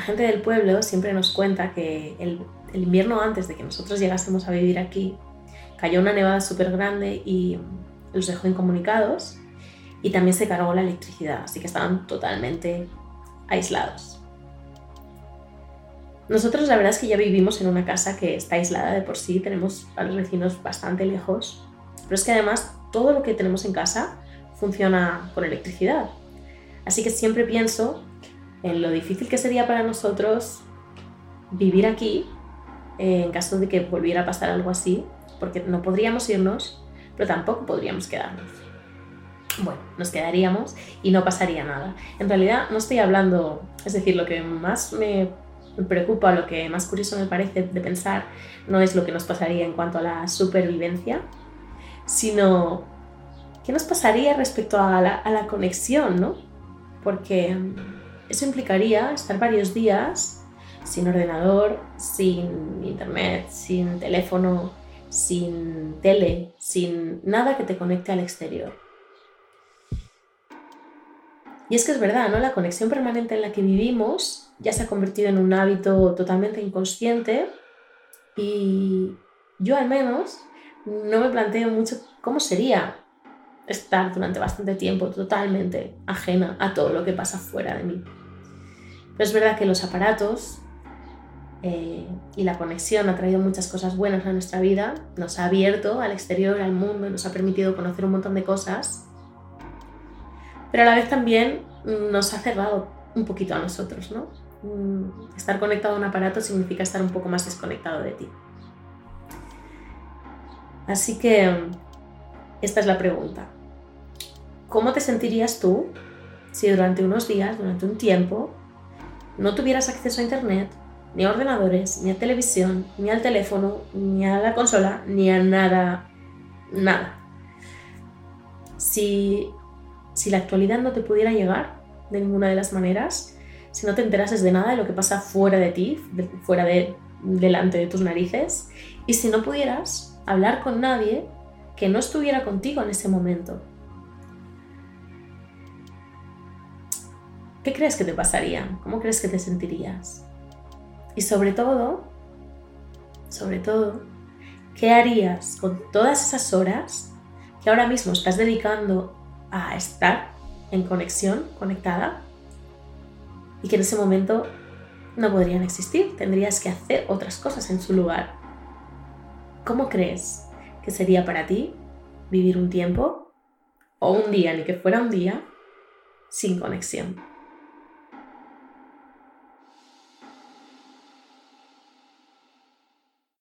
gente del pueblo siempre nos cuenta que el invierno antes de que nosotros llegásemos a vivir aquí, cayó una nevada súper grande y los dejó incomunicados y también se cargó la electricidad, así que estaban totalmente aislados. Nosotros la verdad es que ya vivimos en una casa que está aislada de por sí, tenemos a los vecinos bastante lejos, pero es que además todo lo que tenemos en casa funciona con electricidad. Así que siempre pienso en lo difícil que sería para nosotros vivir aquí en caso de que volviera a pasar algo así, porque no podríamos irnos, pero tampoco podríamos quedarnos. Bueno, nos quedaríamos y no pasaría nada. En realidad no estoy hablando, es decir, lo que más me preocupa, lo que más curioso me parece de pensar, no es lo que nos pasaría en cuanto a la supervivencia, sino qué nos pasaría respecto a la, a la conexión, ¿no? Porque eso implicaría estar varios días sin ordenador, sin internet, sin teléfono, sin tele, sin nada que te conecte al exterior. Y es que es verdad, ¿no? La conexión permanente en la que vivimos ya se ha convertido en un hábito totalmente inconsciente y yo al menos no me planteo mucho cómo sería estar durante bastante tiempo totalmente ajena a todo lo que pasa fuera de mí. Pero es verdad que los aparatos eh, y la conexión ha traído muchas cosas buenas a nuestra vida, nos ha abierto al exterior, al mundo, nos ha permitido conocer un montón de cosas, pero a la vez también nos ha cerrado un poquito a nosotros, ¿no? Mm, estar conectado a un aparato significa estar un poco más desconectado de ti. Así que esta es la pregunta. ¿Cómo te sentirías tú si durante unos días, durante un tiempo, no tuvieras acceso a Internet, ni a ordenadores, ni a televisión, ni al teléfono, ni a la consola, ni a nada, nada. Si, si la actualidad no te pudiera llegar de ninguna de las maneras, si no te enterases de nada de lo que pasa fuera de ti, fuera de delante de tus narices, y si no pudieras hablar con nadie que no estuviera contigo en ese momento. ¿Qué crees que te pasaría? ¿Cómo crees que te sentirías? Y sobre todo, sobre todo, ¿qué harías con todas esas horas que ahora mismo estás dedicando a estar en conexión, conectada, y que en ese momento no podrían existir? Tendrías que hacer otras cosas en su lugar. ¿Cómo crees que sería para ti vivir un tiempo o un día, ni que fuera un día, sin conexión?